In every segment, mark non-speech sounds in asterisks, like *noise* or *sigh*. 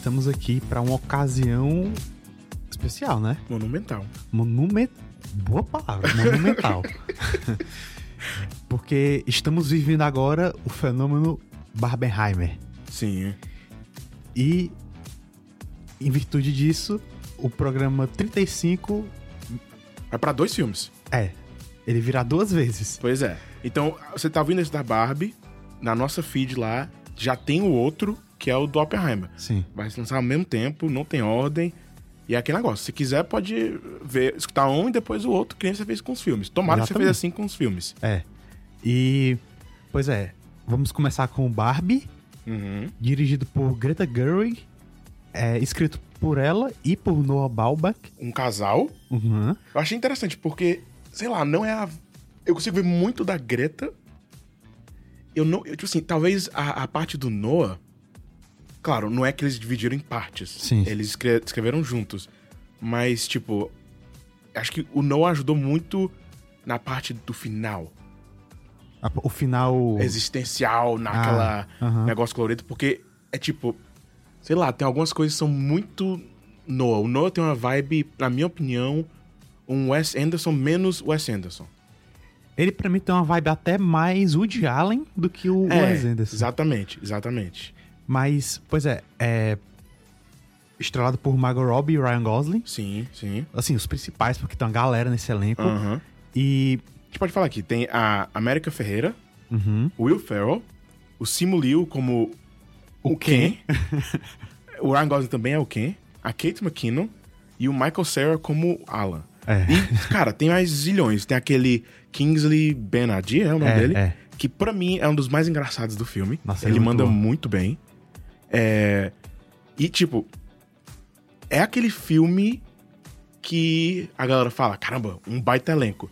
estamos aqui para uma ocasião especial, né? Monumental. Monumental. Boa palavra, monumental. *laughs* Porque estamos vivendo agora o fenômeno Barbenheimer. Sim. E, em virtude disso, o programa 35 Vai pra dois filmes. é. Ele virá duas vezes. Pois é. Então, você tá ouvindo esse da Barbie, na nossa feed lá, já tem o outro, que é o do Oppenheimer. Sim. Vai se lançar ao mesmo tempo, não tem ordem. E é aquele negócio. Se quiser, pode ver, escutar um e depois o outro, que nem você fez com os filmes. Tomara que você Exatamente. fez assim com os filmes. É. E. Pois é. Vamos começar com o Barbie, Uhum. dirigido por Greta Gerwig, é, escrito por ela e por Noah Baumbach. Um casal. Uhum. Eu achei interessante, porque, sei lá, não é a. Eu consigo ver muito da Greta. Eu não. Eu, tipo assim, talvez a, a parte do Noah. Claro, não é que eles dividiram em partes. Sim. Eles escre- escreveram juntos. Mas, tipo. Acho que o Noah ajudou muito na parte do final. A- O final. Existencial, naquela Ah, aham. negócio colorido, porque é tipo. Sei lá, tem algumas coisas que são muito Noah. O Noah tem uma vibe, na minha opinião, um Wes Anderson menos Wes Anderson. Ele, pra mim, tem uma vibe até mais Woody Allen do que o Wes Anderson. Exatamente, exatamente. Mas, pois é, é. Estrelado por Margot Robbie e Ryan Gosling. Sim, sim. Assim, os principais, porque tem uma galera nesse elenco. Aham. E. A gente pode falar aqui, tem a América Ferreira, Uhum. o Will Ferrell, o Simu Liu como o, O Ken. o Ryan Gosling também é o Ken. A Kate McKinnon e o Michael Cera como Alan. É. E, cara, tem mais zilhões. Tem aquele Kingsley Ben-Adir, é o nome É, dele? é. Que pra mim é um dos mais engraçados do filme. Nossa, ele ele é manda bom. muito bem. É... E, tipo, é aquele filme que a galera fala, caramba, um baita elenco.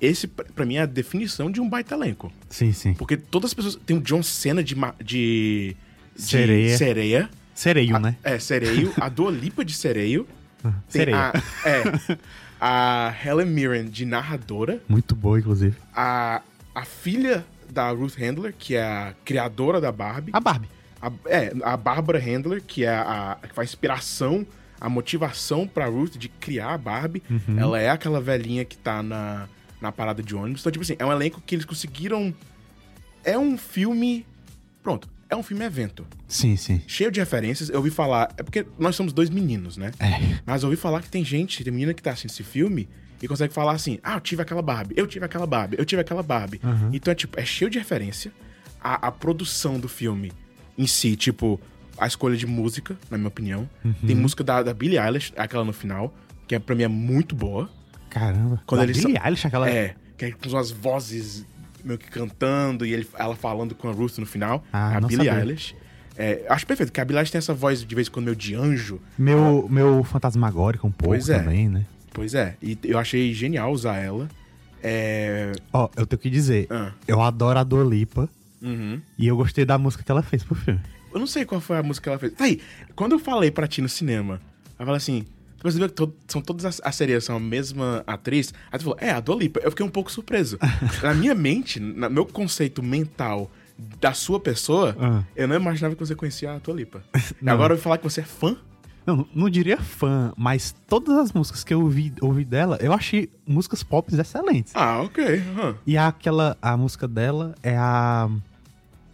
Esse, pra pra mim, é a definição de um baita elenco. Sim, sim. Porque todas as pessoas... Tem o John Cena de... de... de Sereia. sereia. Sereio, A- né? É, sereio. A Dua Lipa de sereio. Tem Sereia. A, é. A Helen Mirren de narradora. Muito boa, inclusive. A, a filha da Ruth Handler, que é a criadora da Barbie. A Barbie. A, é, a Barbara Handler, que é a, a que faz inspiração, a motivação pra Ruth de criar a Barbie. Uhum. Ela é aquela velhinha que tá na, na parada de ônibus. Então, tipo assim, é um elenco que eles conseguiram. É um filme. Pronto, é um filme evento. Sim, sim. Cheio de referências. Eu ouvi falar. É porque nós somos dois meninos, né? É. Mas eu ouvi falar que tem gente, tem menina que tá assistindo esse filme e consegue falar assim: ah, eu tive aquela Barbie, eu tive aquela Barbie, eu tive aquela Barbie. Uhum. Então é tipo, é cheio de referência. A, a produção do filme em si, tipo, a escolha de música, na minha opinião. Uhum. Tem música da, da Billie Eilish, aquela no final, que é, pra mim é muito boa. Caramba. Quando Da eles Billie são- Eilish, aquela... É, que é com umas vozes meio que cantando e ele, ela falando com a Ruth no final. Ah, a Billie sabia. Eilish. É, acho perfeito, porque a Billie Eilish tem essa voz de vez em quando meio de anjo. Meu, meu fantasmagórico um pouco Pois é. também, né? Pois é, e eu achei genial usar ela. É. Ó, eu tenho que dizer, ah, eu adoro a Dua Lipa uhum. e eu gostei da música que ela fez pro filme. Eu não sei qual foi a música que ela fez. Tá aí, quando eu falei pra ti no cinema, ela falou assim: Você percebeu que to- são todas as, as sereias são a mesma atriz? Aí tu falou, é, a Dua Lipa. Eu fiquei um pouco surpreso. *laughs* Na minha mente, no meu conceito mental da sua pessoa, Ah. eu não imaginava que você conhecia a. E *laughs* agora eu vou falar que você é fã. Não, não diria fã, mas todas as músicas que eu ouvi, ouvi dela, eu achei músicas pop excelentes. Ah, ok. aham. E aquela, a música dela é a.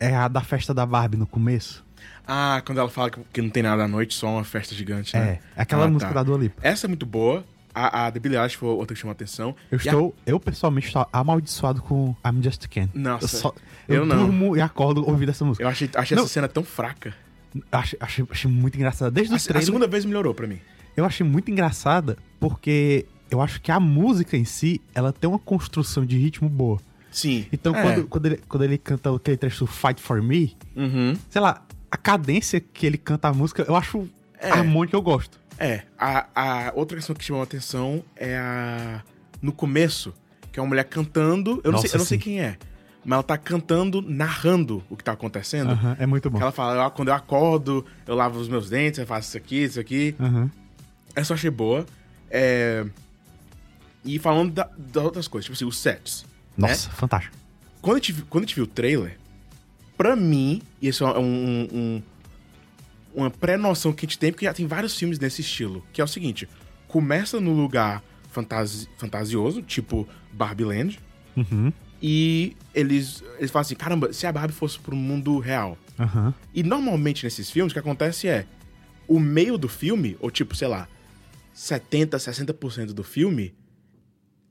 É a da festa da Barbie no começo. Ah, quando ela fala que, não tem nada à noite, só uma festa gigante, né? É, aquela Ah, música tá. da Dua Lipa. Essa é muito boa. A, a The Billie Eilish foi outra que chamou a atenção. Eu E a- estou, eu pessoalmente estou amaldiçoado com I'm Just Ken. Nossa, eu, só, eu, eu não. durmo e acordo ouvindo essa música. Eu achei, achei Não. essa cena tão fraca. Achei, achei, achei muito engraçada. Desde A, o a trailer, segunda vez melhorou pra mim. eu achei muito engraçada porque eu acho que a música em si, ela tem uma construção de ritmo boa. Sim. Então, É. quando, quando, ele, quando ele canta aquele trecho Fight For Me, Uhum. sei lá, a cadência que ele canta a música, eu acho É. harmônica, eu gosto. É. A, a outra questão que chamou a atenção é a. No começo, que é uma mulher cantando. Eu não, Nossa, sei, eu não sei quem é. Mas ela tá cantando, narrando o que tá acontecendo. Aham, é muito bom. Ela fala, "Ah, quando eu acordo, eu lavo os meus dentes, eu faço isso aqui, isso aqui. Aham. Essa eu achei boa. É... E falando da- das outras coisas, tipo assim, os sets. Nossa, fantástico. Quando a, gente, quando a gente viu o trailer, pra mim, e isso é um, um, um, uma pré-noção que a gente tem, porque já tem vários filmes nesse estilo, que é o seguinte: começa no lugar fantasi fantasioso, tipo Barbie Land, Uhum. e eles, eles falam assim: caramba, se a Barbie fosse pro mundo real. Aham. E normalmente nesses filmes, o que acontece é o meio do filme, ou tipo, sei lá, 70, 60% do filme,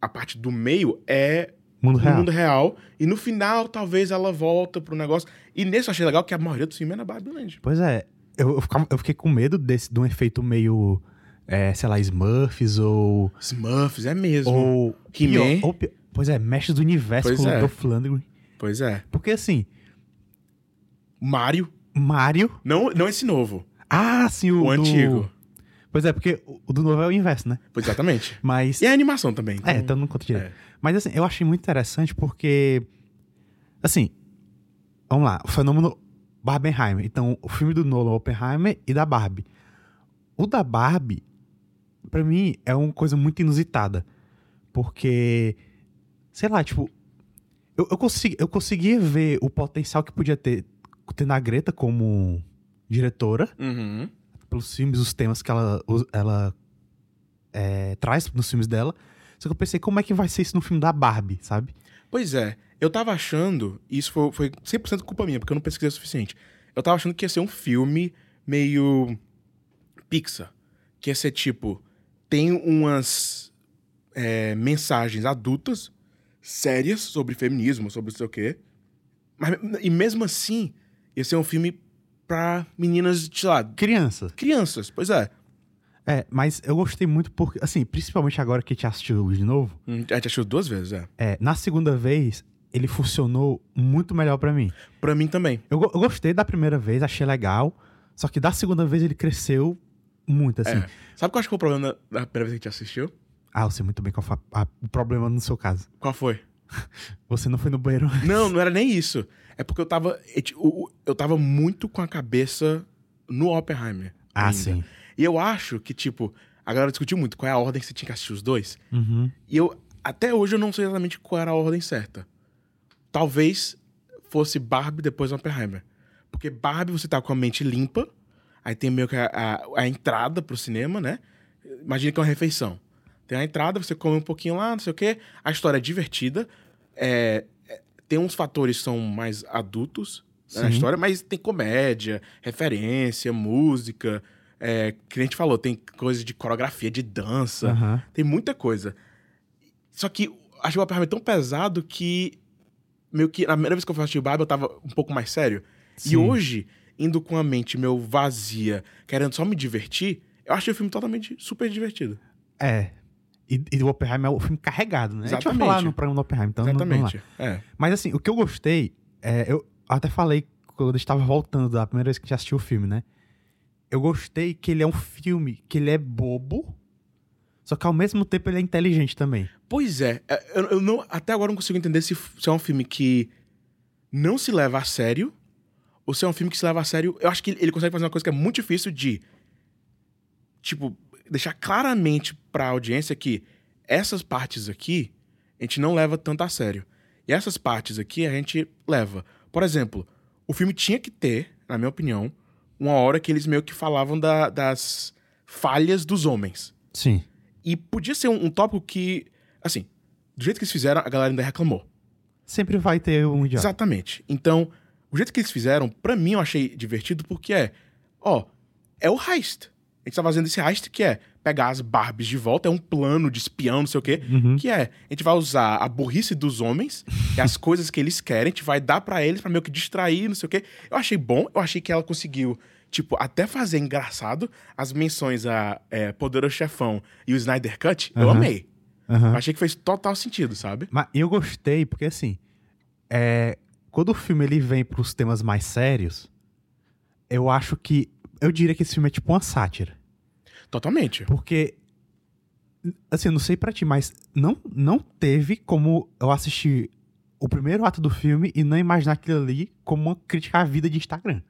a parte do meio é Mundo real. mundo real. E no final, talvez ela volta pro negócio. E nesse eu achei legal que a maioria do filme é na Barbie Land. Pois é, eu, eu, ficava- eu fiquei com medo desse, de um efeito meio, é, sei lá, Smurfs ou. Smurfs, é mesmo. ou He-Man. Pois é, Mestres do Universo Pois com é. o Lundgren. Pois é. Porque assim, Mario. Mario. Não, não esse novo. Ah, sim, o, O do- antigo. Pois é, porque o do novo é o inverso, né? Pois exatamente. *laughs* Mas. E a animação também. É, então não conta direito. É. Mas assim, eu achei muito interessante porque. Assim. Vamos lá, o fenômeno Barbenheimer. Então, o filme do Nolan, Oppenheimer e da Barbie. O da Barbie, pra mim, é uma coisa muito inusitada. Porque. Sei lá, tipo. Eu, eu, consegui, eu conseguia ver o potencial que podia ter, ter na Greta como diretora Uhum. Pelos filmes, os temas que ela, ela é, traz nos filmes dela. Só que eu pensei, como é que vai ser isso no filme da Barbie, sabe? Pois é. Eu tava achando, e isso foi, foi 100% culpa minha, porque eu não pesquisei o suficiente. Eu tava achando que ia ser um filme meio Pixar. Que ia ser tipo, tem umas é, mensagens adultas, sérias, sobre feminismo, sobre não sei o quê. Mas, e mesmo assim, ia ser um filme pra meninas, sei lá, Criança. crianças. Pois é. É, mas eu gostei muito porque, assim, principalmente agora que a gente assistiu de novo, Hum, A gente achou duas vezes, é. é, na segunda vez, ele funcionou muito melhor pra mim. Pra mim também. Eu, eu gostei da primeira vez, achei legal, só que da segunda vez ele cresceu muito, assim. É. Sabe qual acho que foi o problema da da primeira vez que a gente assistiu? Ah, eu sei muito bem qual foi a- a- o problema no seu caso. Qual foi? *laughs* Você não foi no banheiro Não, não era nem isso. É porque eu tava. Eu tava muito com a cabeça no Oppenheimer. Ah, ainda. sim. E eu acho que, tipo, a galera discutiu muito qual é a ordem que você tinha que assistir os dois. Uhum. E eu, até hoje, eu não sei exatamente qual era a ordem certa. Talvez fosse Barbie depois Oppenheimer. Porque Barbie você tá com a mente limpa, aí tem meio que a, a, a entrada pro cinema, né? Imagina que é uma refeição. Tem a entrada, você come um pouquinho lá, não sei o quê. A história é divertida. É, é, tem uns fatores que são mais adultos né, na Sim. história, mas tem comédia, referência, música. É, que a gente falou, tem coisa de coreografia, de dança. Aham. Tem muita coisa. Só que acho o Oppenheimer é tão pesado que. Meio que. Na primeira vez que eu assisti o Barbie, eu tava um pouco mais sério. E Sim. hoje, indo com a mente meu vazia, querendo só me divertir, eu achei o filme totalmente super divertido. É. E, e o Oppenheimer é o filme carregado, né? A gente vai Exatamente. falar no programa do Oppenheimer, então não- vamos lá. Exatamente. É. Mas assim, o que eu gostei, é, eu até falei quando eu estava voltando da primeira vez que a gente assistiu o filme, né? Eu gostei que ele é um filme que ele é bobo, só que ao mesmo tempo ele é inteligente também. Pois é, é, eu, eu não, até agora eu não consigo entender se, se é um filme que não se leva a sério ou se é um filme que se leva a sério. Eu acho que ele consegue fazer uma coisa que é muito difícil de, tipo, deixar claramente pra audiência que essas partes aqui a gente não leva tanto a sério. E essas partes aqui a gente leva. Por exemplo, o filme tinha que ter, na minha opinião, uma hora que eles meio que falavam da- das falhas dos homens. Sim. E podia ser um, um tópico que, assim, do jeito que eles fizeram, a galera ainda reclamou. Sempre vai ter um idiota. Exatamente. Então, o jeito que eles fizeram, pra mim eu achei divertido porque é, ó, é o heist. A gente tá fazendo esse heist que é pegar as Barbies de volta, é um plano de espião, não sei o quê, Uhum. que é, a gente vai usar a burrice dos homens e as *laughs* coisas que eles querem, a gente vai dar pra eles pra meio que distrair, não sei o quê. Eu achei bom, eu achei que ela conseguiu, tipo, até fazer engraçado as menções a é, Poderoso Chefão e o Snyder Cut, eu Aham. amei. Aham. Eu achei que fez total sentido, sabe? Mas eu gostei porque, assim, é, quando o filme ele vem pros temas mais sérios, eu acho que. Eu diria que esse filme é tipo uma sátira. Totalmente. Porque. Assim, eu não sei pra ti, mas não, não teve como eu assistir o primeiro ato do filme e não imaginar aquilo ali como uma crítica à vida de Instagram.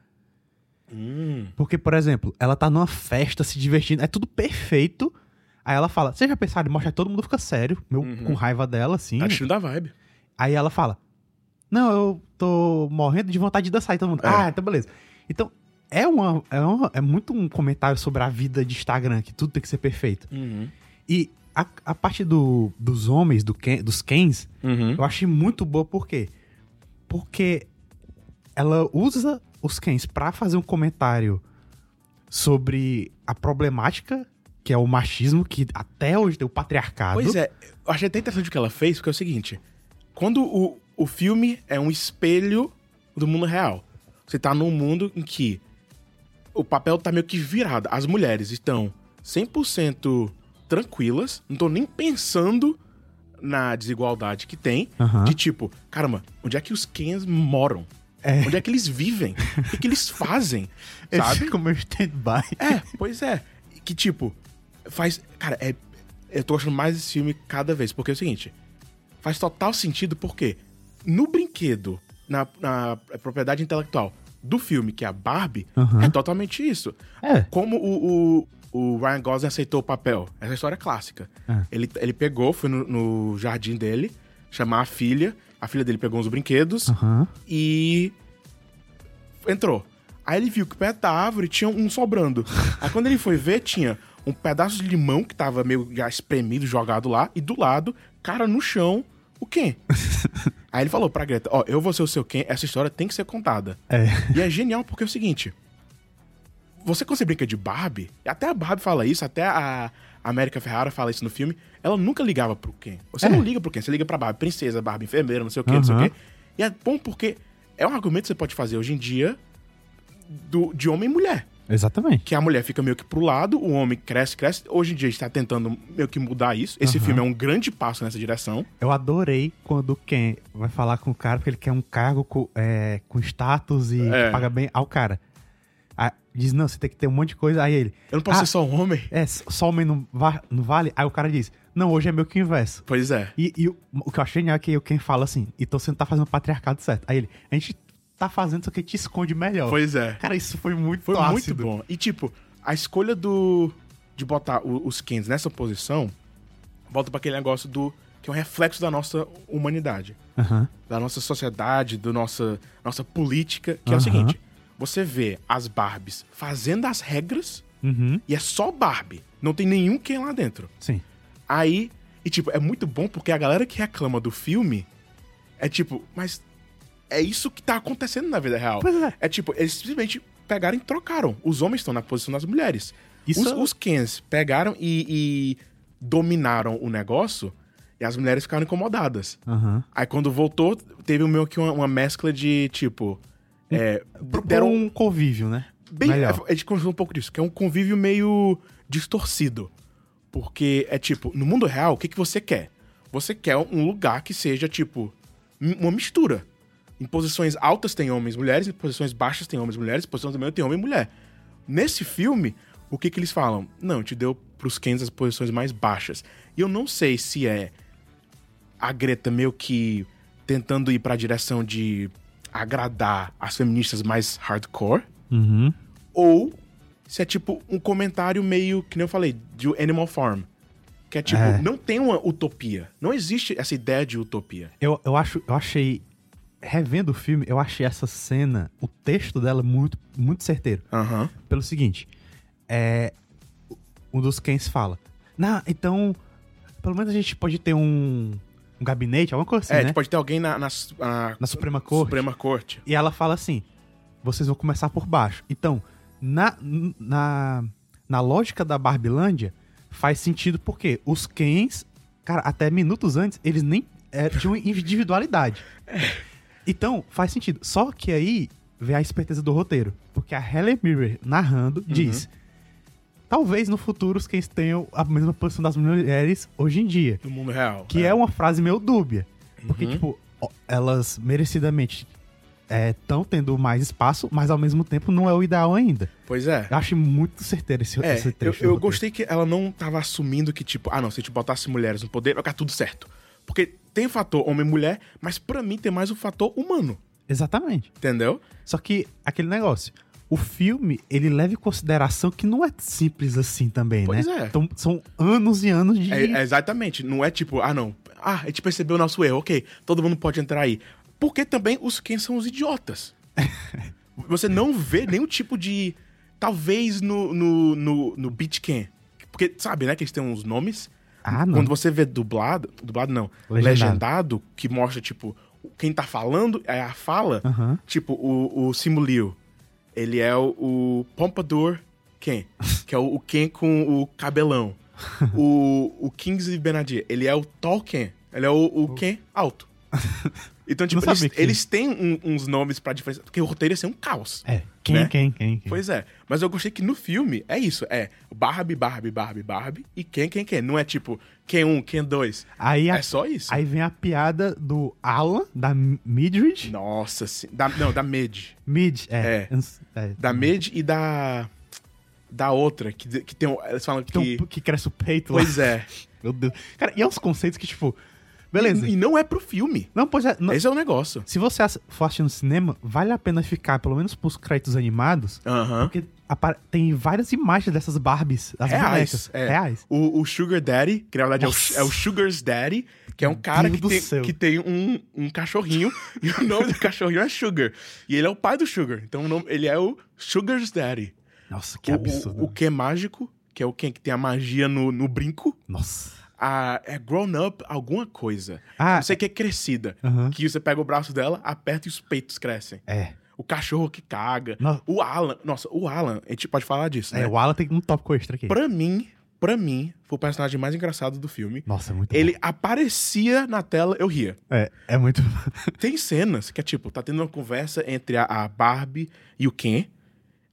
Hum. Porque, por exemplo, ela tá numa festa se divertindo, é tudo perfeito. Aí ela fala, você já pensaram em mostrar todo mundo fica sério, meu, Uhum. com raiva dela, assim. Tá da vibe. Aí ela fala: Não, eu tô morrendo de vontade de dançar. E todo mundo, É. ah, então beleza. Então, é, uma, é, uma- é muito um comentário sobre a vida de Instagram, que tudo tem que ser perfeito. Uhum. E a, a parte do, dos homens, do Ken- dos Kens, Uhum. eu achei muito boa, por quê? Porque ela usa os Kens pra fazer um comentário sobre a problemática que é o machismo, que até hoje tem o patriarcado. Pois é, eu achei até interessante o que ela fez, porque é o seguinte: quando o, o filme é um espelho do mundo real, você tá num mundo em que o papel tá meio que virado. As mulheres estão 100% tranquilas, não estão nem pensando na desigualdade que tem, de tipo, caramba, onde é que os Kens moram? É. Onde é que eles vivem? O que, que eles *laughs* fazem? Sabe? ficam meio stand-by. É, pois é. Que tipo, faz. Cara, é. Eu tô gostando mais desse filme cada vez, porque é o seguinte: faz total sentido, porque no brinquedo, na, na propriedade intelectual do filme, que é a Barbie, Aham. é totalmente isso. É. Como o, o, o Ryan Gosling aceitou o papel? Essa história é clássica. É. Ele, ele pegou, foi no, no jardim dele, chamar a filha. A filha dele pegou uns brinquedos Aham. e entrou. Aí ele viu que perto da árvore tinha um sobrando. *laughs* Aí quando ele foi ver, tinha um pedaço de limão que tava meio já espremido, jogado lá, e do lado, cara no chão, o Ken. *laughs* Aí ele falou pra Greta, ó, eu vou ser o seu Ken, essa história tem que ser contada. É. E é genial porque é o seguinte, você quando você brinca de Barbie, e até a Barbie fala isso, até a América Ferrara fala isso no filme, ela nunca ligava pro Ken. Você É. não liga pro Ken, você liga pra Barbie, princesa, Barbie enfermeira, não sei o que, não sei o quê. E é bom porque é um argumento que você pode fazer hoje em dia do, de homem e mulher. Exatamente. Que a mulher fica meio que pro lado, o homem cresce, cresce. Hoje em dia a gente tá tentando meio que mudar isso. Esse Aham. filme é um grande passo nessa direção. Eu adorei quando o Ken vai falar com o cara, porque ele quer um cargo com, é, com status e É. paga bem ao cara. Aí diz, não, você tem que ter um monte de coisa. Aí ele, Eu não posso Ah. ser só um homem. é, só homem não, va- não vale? Aí o cara diz, não, hoje é meio que inverso. Pois é. E, e o, o que eu achei genial é que o Ken fala assim, então você não tá fazendo o patriarcado certo. Aí ele, a gente tá fazendo, só que te esconde melhor. Pois é. Cara, isso foi muito Foi muito ácido. bom. E tipo, a escolha do de botar o- os Kens nessa posição volta pra aquele negócio do que é um reflexo da nossa humanidade, da nossa sociedade, da nossa nossa política, que é o seguinte, você vê as Barbies fazendo as regras Uhum. e é só Barbie, não tem nenhum Ken lá dentro. Sim. Aí, e tipo, é muito bom porque a galera que reclama do filme é tipo, mas é isso que tá acontecendo na vida real. É. É tipo, eles simplesmente pegaram e trocaram. Os homens estão na posição das mulheres. Isso- Os, os Kens pegaram e, e dominaram o negócio e as mulheres ficaram incomodadas. Aham. Aí quando voltou, teve meio que uma, uma mescla de tipo. É, Pro- deram um convívio, né? Bem, Melhor. a gente conversou um pouco disso, que é um convívio meio distorcido. Porque é tipo, no mundo real, o que, que você quer? Você quer um lugar que seja, tipo, uma mistura. Em posições altas tem homens e mulheres, em posições baixas tem homens e mulheres, em posições do meio tem homem e mulher. Nesse filme, o que, que eles falam? Não, te deu pros Kens as posições mais baixas. E eu não sei se é a Greta meio que tentando ir pra direção de agradar as feministas mais hardcore, Uhum. ou se é tipo um comentário meio, que nem eu falei, de Animal Farm. Que é tipo, É. não tem uma utopia. Não existe essa ideia de utopia. Eu, eu, acho, eu achei. Revendo o filme, eu achei essa cena, o texto dela muito, muito certeiro. Aham. Pelo seguinte, é. Um dos Kens fala. Não, então. Pelo menos a gente pode ter um. Um gabinete, alguma coisa assim, é, né? pode ter alguém na, na, na- Na Suprema Corte. Suprema Corte. E ela fala assim: vocês vão começar por baixo. Então, na, na, na lógica da Barbilândia, faz sentido porque os Kens, cara, até minutos antes, eles nem é, tinham individualidade. Então, faz sentido. Só que aí vem a esperteza do roteiro. Porque a Helen Mirren narrando diz. Talvez no futuro os Kens tenham a mesma posição das mulheres hoje em dia. No mundo real. Que é, uma frase meio dúbia. Porque, Uhum. tipo, elas merecidamente estão tendo mais espaço, mas ao mesmo tempo não é o ideal ainda. Pois é. Eu acho muito certeiro esse, É, esse eu, trecho. eu roteiro. gostei que ela não tava assumindo que, tipo, ah, não, se a gente botasse mulheres no poder, vai ficar tudo certo. Porque tem o fator homem e mulher, mas pra mim tem mais o fator humano, Exatamente. entendeu? Só que aquele negócio. O filme, ele leva em consideração que não é simples assim também, Pois né? é. Então, são anos e anos de. É, é exatamente. Não é tipo, ah, não. Ah, a gente percebeu o nosso erro, ok. Todo mundo pode entrar aí. Porque também os quem são os idiotas. *laughs* você não vê nenhum tipo de. Talvez no, no, no, no Beat Can. Porque, sabe, né, que eles têm uns nomes. Ah, não. Quando você vê dublado. Dublado não. Legendado. Legendado, que mostra, tipo, quem tá falando, é a fala. Tipo, o, o Simu Liu, ele é o, o Pompadour Ken, *laughs* que é o, o Ken com o cabelão. o, o Kingsley Benadir, ele é o Tall Ken, ele é o, o Ken alto. *laughs* Então, tipo, eles, que- eles têm um- uns nomes pra diferença, porque o roteiro ia ser um caos. É. Quem, Né? quem, quem, quem? Pois é, mas eu gostei que no filme é isso, é Barbie, Barbie, Barbie, Barbie e quem, quem, quem. Não é tipo, quem um, quem dois. Aí, a- É só isso. aí vem a piada do Alan, da Midrid. Nossa, sim. Da, não, da Mid. Mid, é. É. É. Da Mid e da. Da outra, que, que tem. Eles falam que. Tem um que cresce o peito lá. Pois é. *laughs* Meu Deus. Cara, e é uns conceitos que, tipo. Beleza. E, e não é pro filme. Não, pois é. não- Esse é o negócio. Se você for assistir no cinema, vale a pena ficar, pelo menos pros créditos animados, Aham. porque apare- tem várias imagens dessas Barbies, as Reais. é. Reais. O, o Sugar Daddy, que na verdade é o, é o Sugar's Daddy, que é um cara Deus que tem, céu. que tem um, um cachorrinho, *laughs* e o nome do cachorrinho é Sugar. E ele é o pai do Sugar. Então o nome- ele é o Sugar's Daddy. Nossa, que O- absurdo. O, o Ken mágico, que é o Ken que tem a magia no, no brinco. Nossa. A, é grown up alguma coisa. Ah, Não sei o que é crescida. Que você pega o braço dela, aperta e os peitos crescem. É. O cachorro que caga. O Alan. Nossa, o Alan, a gente pode falar disso, né? É, o Alan tem um tópico extra aqui. Pra mim, pra mim, foi o personagem mais engraçado do filme. Nossa, é muito Ele aparecia na tela, eu ria. bom. É, é muito. *laughs* Tem cenas que é tipo, tá tendo uma conversa entre a, a Barbie e o Ken.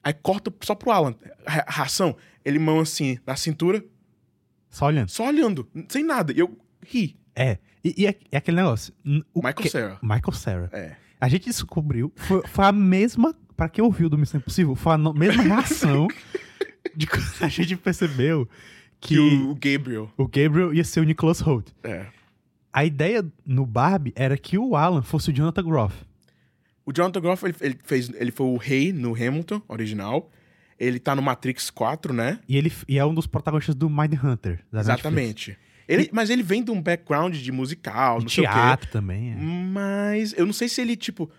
Aí corta só pro Alan. Ra- Ração, ele mão assim na cintura, Só olhando. só olhando, sem nada. E eu ri. É. E, e é, é aquele negócio. o Michael que- Cera. Michael Cera. É. A gente descobriu. Foi, foi a mesma. Pra quem ouviu do Missão Impossível, foi a no- mesma reação de quando a gente percebeu que, Que o Gabriel. o Gabriel ia ser o Nicholas Holt. É. A ideia no Barbie era que o Alan fosse o Jonathan Groff. O Jonathan Groff, ele, ele fez, ele foi o rei no Hamilton, original. Ele tá no Matrix 4, né? E ele e é um dos protagonistas do Mindhunter. Da Netflix. Exatamente. Ele, mas ele vem de um background de musical, E não sei o quê. teatro também. É. Mas eu não sei se ele, tipo.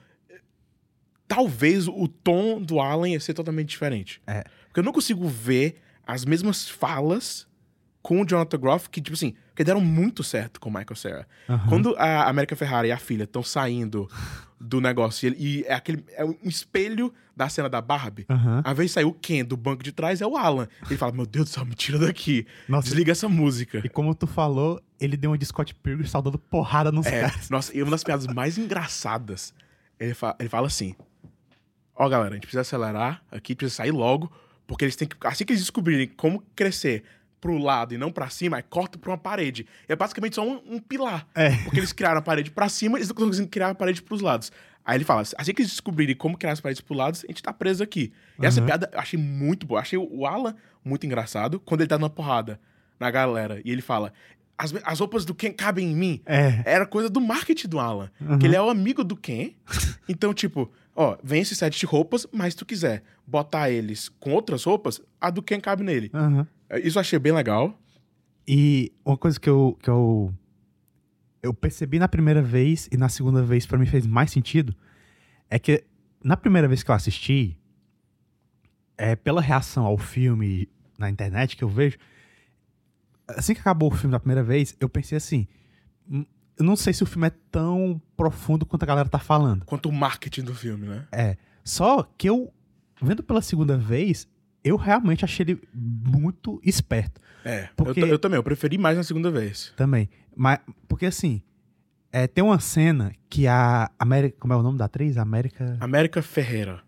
Talvez o tom do Alan ia ser totalmente diferente. É. Porque eu não consigo ver as mesmas falas com o Jonathan Groff, que, tipo assim, que deram muito certo com o Michael Cera. Aham. Quando a América Ferrara e a filha estão saindo do negócio e, ele- e é aquele é um espelho da cena da Barbie. Invés de sair o Ken do banco de trás, é o Alan. Ele fala: Meu Deus do céu, me tira daqui. Nossa. Desliga essa música. E como tu falou, ele deu uma de Scott Pilgrim saudando porrada nos É, caras. nossa, e uma das piadas mais engraçadas, ele, fa- ele fala assim: Ó, galera, a gente precisa acelerar aqui, precisa sair logo, porque eles têm que. Assim que eles descobrirem como crescer pro lado e não pra cima, aí corta pra uma parede. É basicamente só um, um pilar. É. Porque eles criaram a parede pra cima, eles não estão conseguindo criar a parede pros lados. Aí ele fala: assim que eles descobrirem como criar as paredes pros lados, a gente tá preso aqui. E essa Aham. piada eu achei muito boa. Achei o Alan muito engraçado quando ele tá dando porrada na galera. E ele fala: as, as roupas do Ken cabem em mim. É. Era coisa do marketing do Alan. Uhum. Que ele é o amigo do Ken. *laughs* Então, tipo, ó, vem esse set de roupas, mas se tu quiser botar eles com outras roupas, a do Ken cabe nele. Aham. Isso eu achei bem legal. E uma coisa que eu, que eu eu percebi na primeira vez e na segunda vez pra mim fez mais sentido é que na primeira vez que eu assisti é pela reação ao filme na internet que eu vejo assim que acabou o filme da primeira vez eu pensei assim "Hum, eu não sei se o filme é tão profundo quanto a galera tá falando Quanto o marketing do filme, né? é só que eu vendo pela segunda vez eu realmente achei ele muito esperto É. Porque- Eu, eu também, eu preferi mais na segunda vez. Também. Mas, porque assim, é, tem uma cena que a América. Como é o nome da atriz? América. América Ferreira.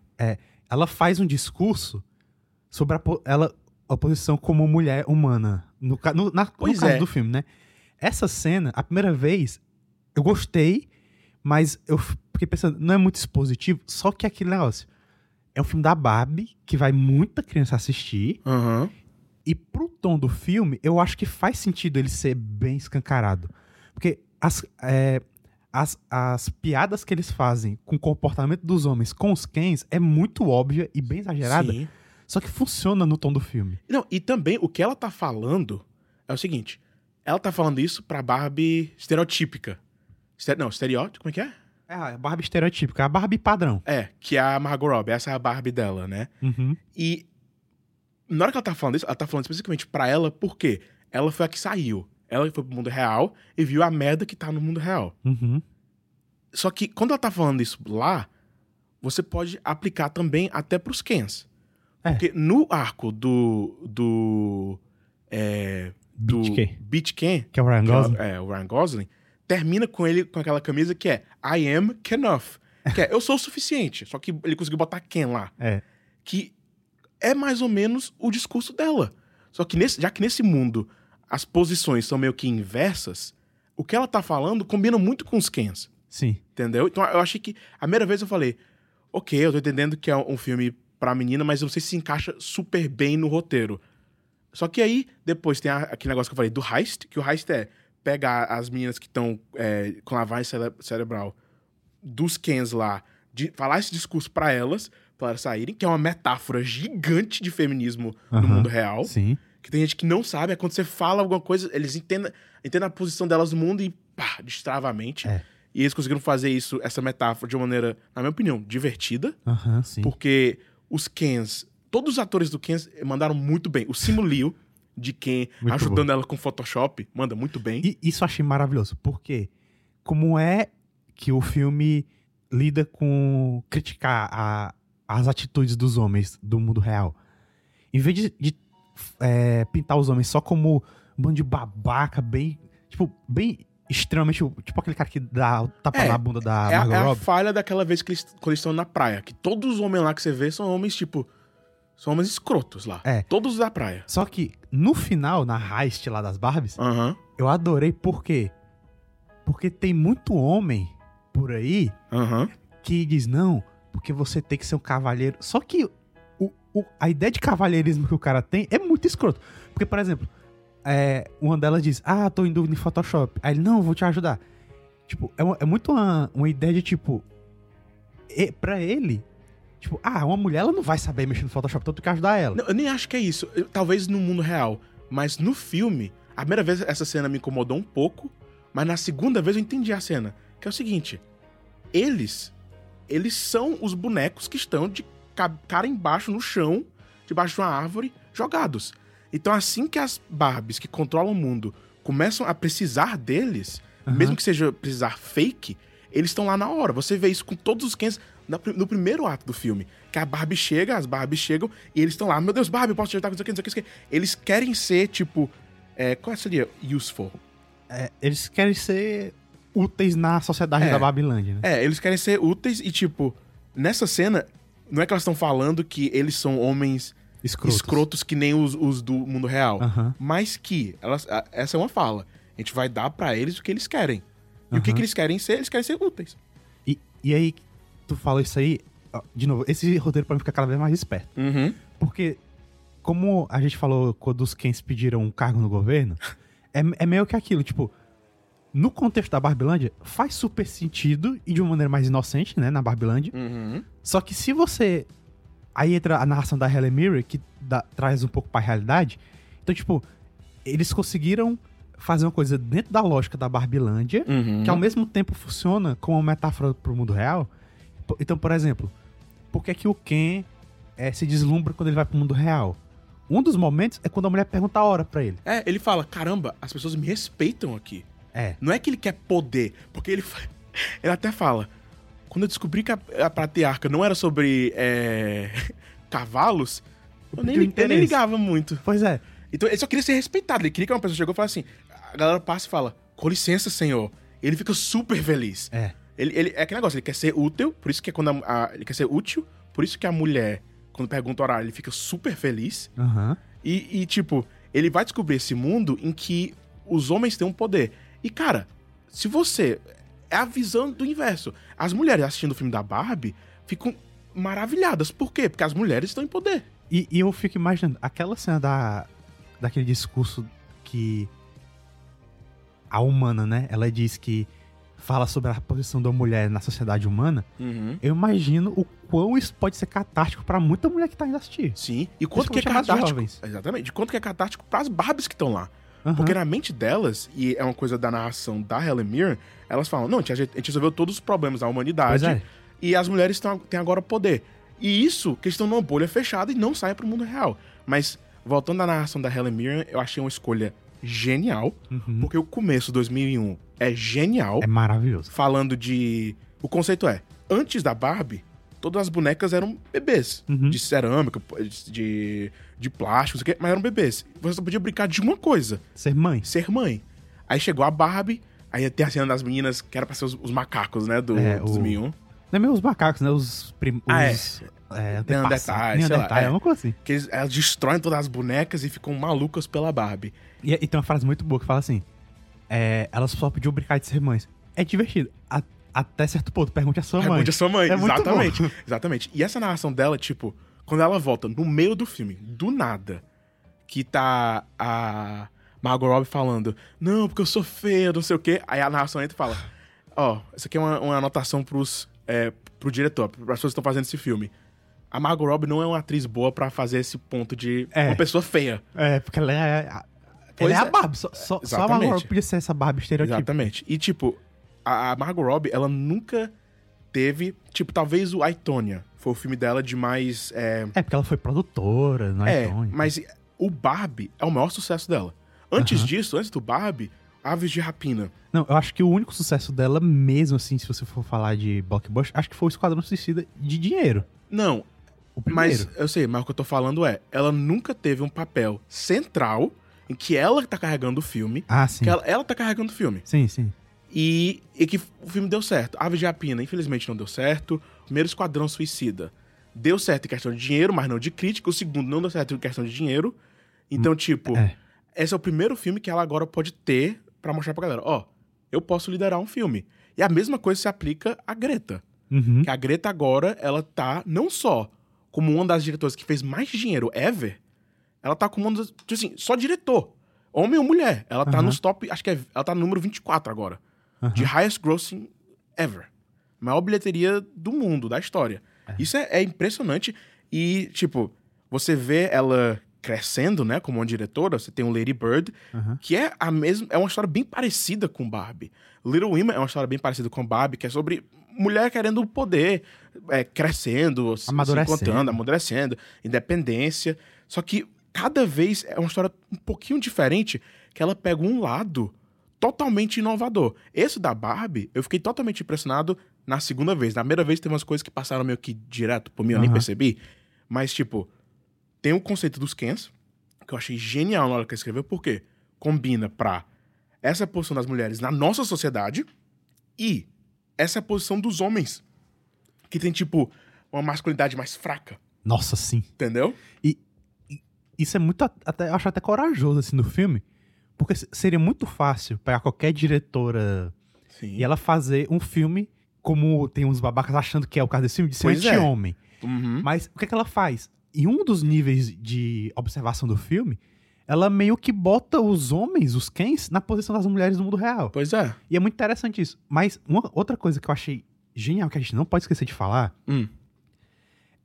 Ela faz um discurso sobre a, ela, a posição como mulher humana. No, no, na- no caso é. do filme, né? Essa cena, a primeira vez, eu gostei, mas eu fiquei pensando, não é muito expositivo, só que aquele negócio. É um filme da Barbie, que vai muita criança assistir. Aham. E pro tom do filme, eu acho que faz sentido ele ser bem escancarado. Porque as, é, as, as piadas que eles fazem com o comportamento dos homens com os cães é muito óbvia e bem exagerada. Sim. Só que funciona no tom do filme. Não, e também o que ela tá falando é o seguinte: ela tá falando isso pra Barbie estereotípica. Estere- não, estereótipo, como é que é? É a Barbie estereotípica, a Barbie padrão. É, que é a Margot Robbie, essa é a Barbie dela, né? Uhum. E na hora que ela tá falando isso, ela tá falando especificamente pra ela, porque ela foi a que saiu. Ela foi pro mundo real e viu a merda que tá no mundo real. Uhum. Só que quando ela tá falando isso lá, você pode aplicar também até pros Kens. É. Porque no arco do. do. É, do Beach Ken. Beach Ken, Que é o Ryan é Gosling. é, o Ryan Gosling, termina com ele com aquela camisa que é I am Kenough. Que é eu sou o suficiente. Só que ele conseguiu botar Ken lá. É. Que é mais ou menos o discurso dela. Só que nesse, já que nesse mundo as posições são meio que inversas, o que ela tá falando combina muito com os Kens. Sim. Entendeu? Então eu achei que. A primeira vez eu falei, ok, eu tô entendendo que é um filme pra menina, mas eu não sei se se encaixa super bem no roteiro. Só que aí, depois tem a- aquele negócio que eu falei do heist, que o heist é pegar as meninas que estão é, com lavagem cere- cerebral dos Kens lá, de falar esse discurso pra elas, pra elas saírem, que é uma metáfora gigante de feminismo no mundo real. Sim. Que tem gente que não sabe, é quando você fala alguma coisa, eles entendem, entendem a posição delas no mundo e pá, destrava a mente. É. E eles conseguiram fazer isso, essa metáfora, de uma maneira, na minha opinião, divertida. Sim. Porque os Kens, todos os atores do Kens mandaram muito bem. O Simu Liu, de Ken, Muito ajudando ela com Photoshop, manda muito bem. E isso eu achei maravilhoso, porque como é que o filme lida com criticar a- as atitudes dos homens do mundo real? Em vez de, de, é, pintar os homens só como um bando de babaca, bem, tipo, bem extremamente, tipo aquele cara que dá o tapa É, na bunda da é, a, Margot é a Robbie. falha daquela vez que eles, quando eles estão na praia. Que todos os homens lá que você vê são homens, tipo... São homens escrotos lá. É. Todos da praia. Só que no final, na heist lá das Barbies, eu adorei por quê? Porque tem muito homem por aí que diz não, porque você tem que ser um cavalheiro. Só que o, o- a ideia de cavalheirismo que o cara tem é muito escroto. Porque, por exemplo, é, uma delas diz, ah, tô em dúvida em Photoshop. Aí ele, não, vou te ajudar. Tipo, é, é muito uma, uma ideia de tipo. E, pra ele, tipo, ah, uma mulher ela não vai saber mexer no Photoshop, então tu quer ajudar ela. Não, eu nem acho que é isso. Eu- talvez no mundo real. Mas no filme, a primeira vez essa cena me incomodou um pouco, mas na segunda vez eu entendi a cena. Que é o seguinte: eles. Eles são os bonecos que estão de ca- cara embaixo no chão, debaixo de uma árvore, jogados. Então, assim que as Barbies que controlam o mundo começam a precisar deles, Aham. mesmo que seja precisar fake, eles estão lá na hora. Você vê isso com todos os Kens no primeiro ato do filme. Que a Barbie chega, as Barbies chegam e eles estão lá. Meu Deus, Barbie, posso te ajudar com isso aqui, não sei o que, não sei o que. Eles querem ser, tipo. É, qual seria useful? É, eles querem ser úteis na sociedade É. da Babilândia, né? É, eles querem ser úteis e, tipo, nessa cena, não é que elas estão falando que eles são homens Escrotos. escrotos que nem os, os do mundo real. Mas que, elas, essa é uma fala. A gente vai dar pra eles o que eles querem. E o que, que eles querem ser? Eles querem ser úteis. E, e aí, tu falou isso aí, de novo, esse roteiro pra mim fica cada vez mais esperto. Uhum. Porque, como a gente falou quando os Kens pediram um cargo no governo, *laughs* é, é meio que aquilo, tipo, no contexto da Barbilândia, faz super sentido e de uma maneira mais inocente, né, na Barbilândia. Uhum. Só que se você. Aí entra a narração da Helen Mirren, que dá- traz um pouco pra realidade. Então, tipo, eles conseguiram fazer uma coisa dentro da lógica da Barbilândia, Uhum. que ao mesmo tempo funciona como uma metáfora pro mundo real. Então, por exemplo, por que, que o Ken eh, se deslumbra quando ele vai pro mundo real? Um dos momentos é quando a mulher pergunta a hora pra ele. É, ele fala: caramba, as pessoas me respeitam aqui. É. Não é que ele quer poder, porque ele, *laughs* ele até fala: quando eu descobri que a, a patriarca não era sobre é, *laughs* cavalos, eu nem, eu nem ligava muito. Pois é. Então ele só queria ser respeitado. Ele queria que uma pessoa chegou e falasse assim: a galera passa e fala, com licença, senhor. Ele fica super feliz. É. Ele, ele, é aquele negócio, ele quer ser útil, por isso que quando a, a- ele quer ser útil, por isso que a mulher, quando pergunta o horário, ele fica super feliz. Aham. E, e, tipo, ele vai descobrir esse mundo em que os homens têm um poder. E, cara, se você. É a visão do inverso. As mulheres assistindo o filme da Barbie ficam maravilhadas. Por quê? Porque as mulheres estão em poder. E, e eu fico imaginando, aquela cena da, daquele discurso que a humana, né? Ela diz que fala sobre a posição da mulher na sociedade humana. Eu imagino o quão isso pode ser catártico pra muita mulher que tá indo assistir. Sim. E quanto que é as catártico. Exatamente. De quanto que é catártico pras Barbies que estão lá. Aham. Porque na mente delas, e é uma coisa da narração da Helen Mirren, elas falam, não, a gente, resolveu todos os problemas da humanidade é. e as mulheres tão, têm agora poder. E isso, que eles estão numa bolha fechada e não saem pro mundo real. Mas, voltando à narração da Helen Mirren, eu achei uma escolha genial, porque o começo, 2001, é genial É maravilhoso. falando de. O conceito é: antes da Barbie, todas as bonecas eram bebês. De cerâmica, de, de plástico, não sei o quê, mas eram bebês. Você só podia brincar de uma coisa: Ser mãe. ser mãe. Aí chegou a Barbie, aí tem a cena das meninas que era pra ser os, os macacos, né? Do É, o- 2001. Não é mesmo os macacos, né? Os. Prim... Ah, é. os é, Neandertais, sei lá, é. é uma coisa assim. Que eles, elas destroem todas as bonecas e ficam malucas pela Barbie. E, e tem uma frase muito boa que fala assim: é, elas só podiam brincar de ser mães. É divertido. A- até certo ponto, pergunte a sua mãe. Pergunte a sua mãe, É exatamente. *laughs* Exatamente. E essa narração dela, tipo, quando ela volta no meio do filme, do nada, que tá a Margot Robbie falando, não, porque eu sou feia, não sei o quê. Aí a narração entra e fala, ó, isso aqui é uma, uma anotação pros, é, pro diretor, para as pessoas que estão fazendo esse filme. A Margot Robbie não é uma atriz boa pra fazer esse ponto de É. uma pessoa feia. É, porque ela é. Pois ela é, é. a Barbie. Só, só, só a. Margot Robbie podia ser essa Barbie estereotipo. Exatamente. E, tipo, a, a Margot Robbie, ela nunca teve... Tipo, talvez o Aitonia foi o filme dela de mais... é, É, porque ela foi produtora, não é? É, mas o Barbie é o maior sucesso dela. Antes Aham. disso, antes do Barbie, Aves de Rapina. Não, eu acho que o único sucesso dela, mesmo assim, se você for falar de blockbuster, acho que foi o Esquadrão Suicida de dinheiro. Não, O mas eu sei, mas o que eu tô falando é, ela nunca teve um papel central em que ela tá carregando o filme, Ah, sim. que ela, ela tá carregando o filme. Sim, sim. E, e que o filme deu certo. Aves de Rapina, infelizmente, não deu certo. Primeiro Esquadrão Suicida deu certo em questão de dinheiro, mas não de crítica. O segundo não deu certo em questão de dinheiro. Então, tipo, é. esse é o primeiro filme que ela agora pode ter pra mostrar pra galera. Ó, eu posso liderar um filme. E a mesma coisa se aplica à Greta. Uhum. Que a Greta agora, ela tá não só como uma das diretoras que fez mais dinheiro ever, ela tá como uma das, tipo assim, só diretor. Homem ou mulher. Ela tá Aham. nos top, acho que é, ela tá no número 24 agora. De highest grossing ever. Maior bilheteria do mundo, da história. Isso é, é impressionante. E, tipo, você vê ela crescendo, né, como uma diretora, você tem o Lady Bird, que é a mesma, é uma história bem parecida com Barbie. Little Women é uma história bem parecida com Barbie, que é sobre mulher querendo poder, é, crescendo, se- se Amadurecendo. encontrando, amadurecendo, independência. Só que cada vez é uma história um pouquinho diferente, que ela pega um lado totalmente inovador. Esse da Barbie, eu fiquei totalmente impressionado na segunda vez. Na primeira vez teve umas coisas que passaram meio que direto por mim, eu nem Aham. percebi. Mas, tipo, tem o conceito dos Kens, que eu achei genial na hora que escreveu, porque combina pra essa posição das mulheres na nossa sociedade e essa posição dos homens, que tem, tipo, uma masculinidade mais fraca, Nossa, sim. entendeu? Isso é muito. Até, eu acho até corajoso, assim, no filme. Porque se- seria muito fácil pegar qualquer diretora Sim. e ela fazer um filme, como tem uns babacas achando que é o caso desse filme, de ser Pois é. anti-homem. Uhum. Mas o que, é que ela faz? Em um dos níveis de observação do filme, ela meio que bota os homens, os Kens, na posição das mulheres no mundo real. Pois é. E é muito interessante isso. Mas uma outra coisa que eu achei genial, que a gente não pode esquecer de falar, Hum.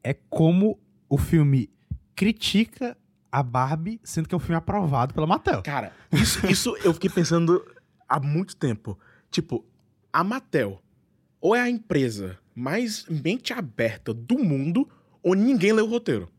é como o filme critica a Barbie, sendo que é um filme aprovado pela Mattel. Cara, isso, isso eu fiquei pensando há muito tempo. Tipo, a Mattel ou é a empresa mais mente aberta do mundo ou ninguém lê o roteiro.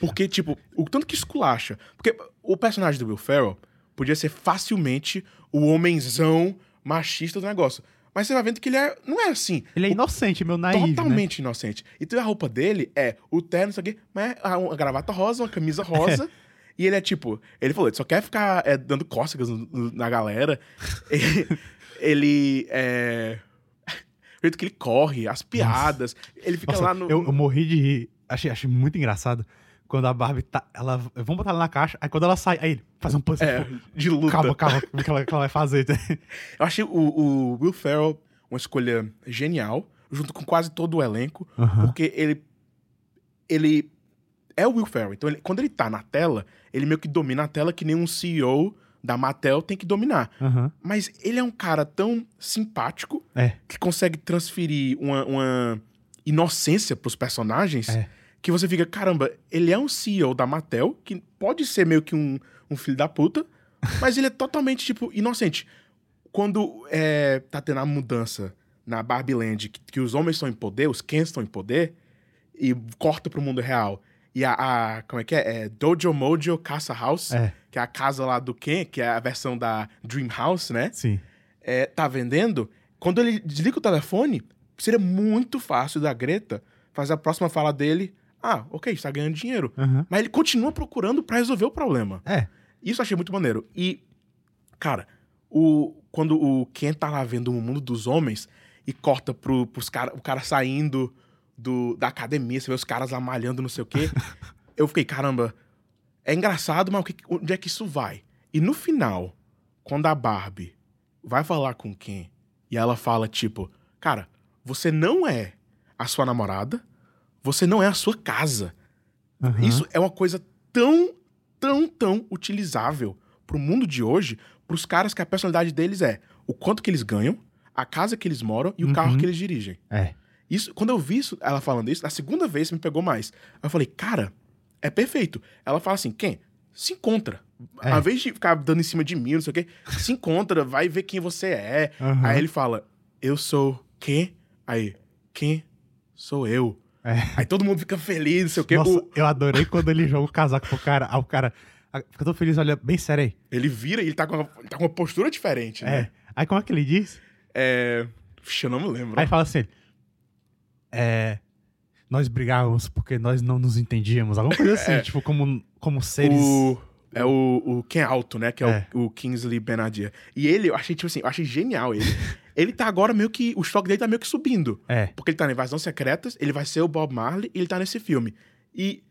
Porque, tipo, o tanto que esculacha. Porque o personagem do Will Ferrell podia ser facilmente o homenzão machista do negócio. Mas você vai vendo que ele é, não é assim. Ele é inocente, meu naive, né? Totalmente inocente. Então a roupa dele é o terno, isso aqui, mas é uma gravata rosa, uma camisa *laughs* rosa. e ele é tipo, ele falou, ele só quer ficar é, dando cócegas no- no- na galera. ele, *laughs* ele é. O jeito que ele corre, as piadas. Ele fica Nossa, lá no. eu, eu morri de rir. Achei, achei muito engraçado. Quando a Barbie tá. Ela, vamos botar ela na caixa, aí quando ela sai, aí ele faz um pose. É, de luta. Calma, calma, o que ela, que ela vai fazer? Eu achei o, o Will Ferrell uma escolha genial, junto com quase todo o elenco. Aham. Porque ele. Ele é o Will Ferrell. Então, ele- quando ele tá na tela, ele meio que domina a tela que nem um CEO da Mattel tem que dominar. Mas ele é um cara tão simpático É. que consegue transferir uma, uma inocência pros personagens É. que você fica, caramba, ele é um CEO da Mattel, que pode ser meio que um, um filho da puta, Mas ele é totalmente, tipo, inocente. Quando é, tá tendo a mudança na Barbie Land, que, que os homens estão em poder, os Kens estão em poder, e corta pro mundo real. E a, a- como é que é? é? Dojo Mojo Casa House, É. que é a casa lá do Ken, que é a versão da Dream House, né? Sim. é, tá vendendo, quando ele desliga o telefone, seria muito fácil da Greta fazer a próxima fala dele. Ah, ok, está ganhando dinheiro. Aham. Mas ele continua procurando pra resolver o problema. É. Isso eu achei muito maneiro. E, cara, o, quando o Ken tá lá vendo o mundo dos homens e corta pro, pros cara, o cara saindo do, da academia, você vê os caras lá malhando, não sei o quê. *laughs* eu fiquei, caramba, é engraçado, mas onde é que isso vai? E no final, quando a Barbie vai falar com o Ken e ela fala, tipo, cara, você não é a sua namorada, você não é a sua casa. Aham. Isso é uma coisa tão, tão, tão utilizável pro mundo de hoje, pros caras que a personalidade deles é o quanto que eles ganham, a casa que eles moram e o Uhum. carro que eles dirigem. É. Isso, quando eu vi isso, ela falando isso, a segunda vez me pegou mais. Eu falei, cara, é perfeito. Ela fala assim, quem? Se encontra. É. Ao invés de ficar dando em cima de mim, não sei o quê, se encontra, vai ver quem você é. Aham. Aí ele fala, eu sou quem? Aí, quem sou eu? É. Aí todo mundo fica feliz, não sei o quê. Nossa, O- eu adorei quando ele joga o casaco pro cara. Aí o cara fica todo feliz, olha, bem sério aí. Ele vira e ele tá com uma, tá com uma postura diferente, É. né? Aí como é que ele diz? É. Vixe, eu não me lembro. Aí fala assim, é... Nós brigávamos porque nós não nos entendíamos. Alguma coisa assim, É. tipo, como, como seres... O, é o, o Ken Alto, né? Que é, É. O, o Kingsley Benadir. E ele, eu achei, tipo assim, eu achei genial ele. *laughs* ele tá agora meio que. O choque dele tá meio que subindo. É. Porque ele tá na Invasão Secretas, ele vai ser o Bob Marley e ele tá nesse filme. E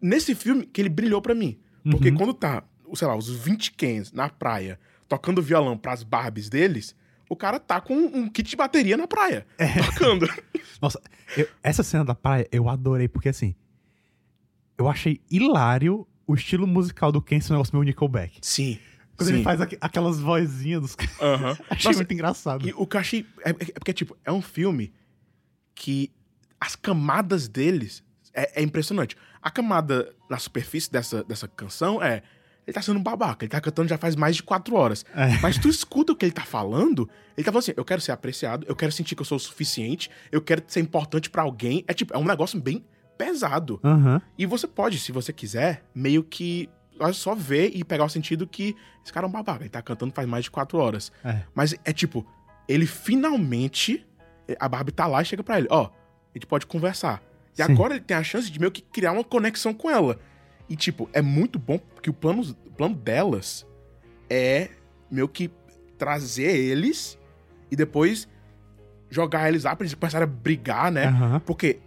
nesse filme que ele brilhou pra mim. Porque Uhum. quando tá, sei lá, os 20 Kens na praia tocando violão pras Barbies deles, o cara tá com um kit de bateria na praia. É. Tocando. *laughs* Nossa, eu- essa cena da praia eu adorei, porque assim... Eu achei hilário o estilo musical do Ken, esse negócio meio Nickelback. Sim. Quando sim. ele faz aqu- aquelas vozinhas dos caras. *laughs* Achei Nossa, muito engraçado. E o que eu achei. É, é porque, tipo, é um filme que as camadas deles é, é impressionante. A camada na superfície dessa, dessa canção é. Ele tá sendo um babaca, ele tá cantando já faz mais de quatro horas. *laughs* É. Mas tu escuta o que ele tá falando, ele tá falando assim: eu quero ser apreciado, eu quero sentir que eu sou o suficiente, eu quero ser importante pra alguém. É tipo, é um negócio bem pesado. Aham. E você pode, se você quiser, meio que só ver e pegar o sentido que esse cara é um babaca. Ele tá cantando faz mais de quatro horas. É. Mas é tipo, ele finalmente. A Barbie tá lá e chega pra ele: Ó, a gente pode conversar. E Sim. agora ele tem a chance de meio que criar uma conexão com ela. E, tipo, é muito bom que o plano, o plano delas é meio que trazer eles e depois jogar eles lá pra eles começarem a brigar, né? Aham. Porque